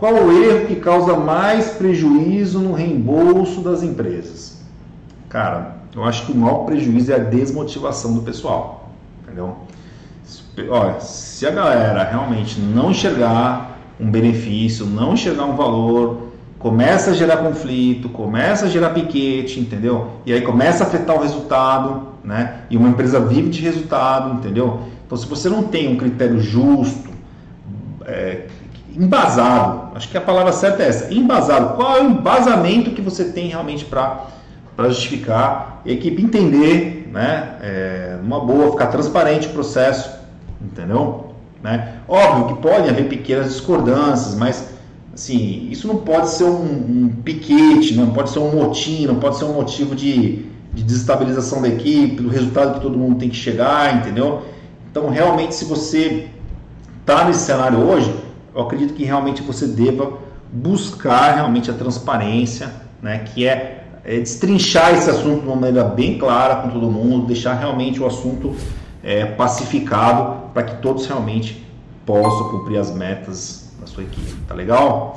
Qual o erro que causa mais prejuízo no reembolso das empresas? Cara, eu acho que o maior prejuízo é a desmotivação do pessoal, entendeu? Olha, se a galera realmente não enxergar um benefício, não enxergar um valor, começa a gerar conflito, começa a gerar piquete, entendeu? E aí começa a afetar o resultado, né? E uma empresa vive de resultado, entendeu? Então, se você não tem um critério justo, é, embasado, acho que a palavra certa é essa, embasado. Qual é o embasamento que você tem realmente para justificar e a equipe entender, né? É, uma boa, ficar transparente o processo, entendeu? Né? Óbvio que podem haver pequenas discordâncias, mas assim, isso não pode ser um, um piquete, não pode ser um motim, não pode ser um motivo de, de desestabilização da equipe, do resultado que todo mundo tem que chegar, entendeu? Então, realmente, se você está nesse cenário hoje, eu acredito que realmente você deva buscar realmente a transparência, né, que é, é destrinchar esse assunto de uma maneira bem clara com todo mundo, deixar realmente o assunto é, pacificado para que todos realmente possam cumprir as metas da sua equipe. Tá legal?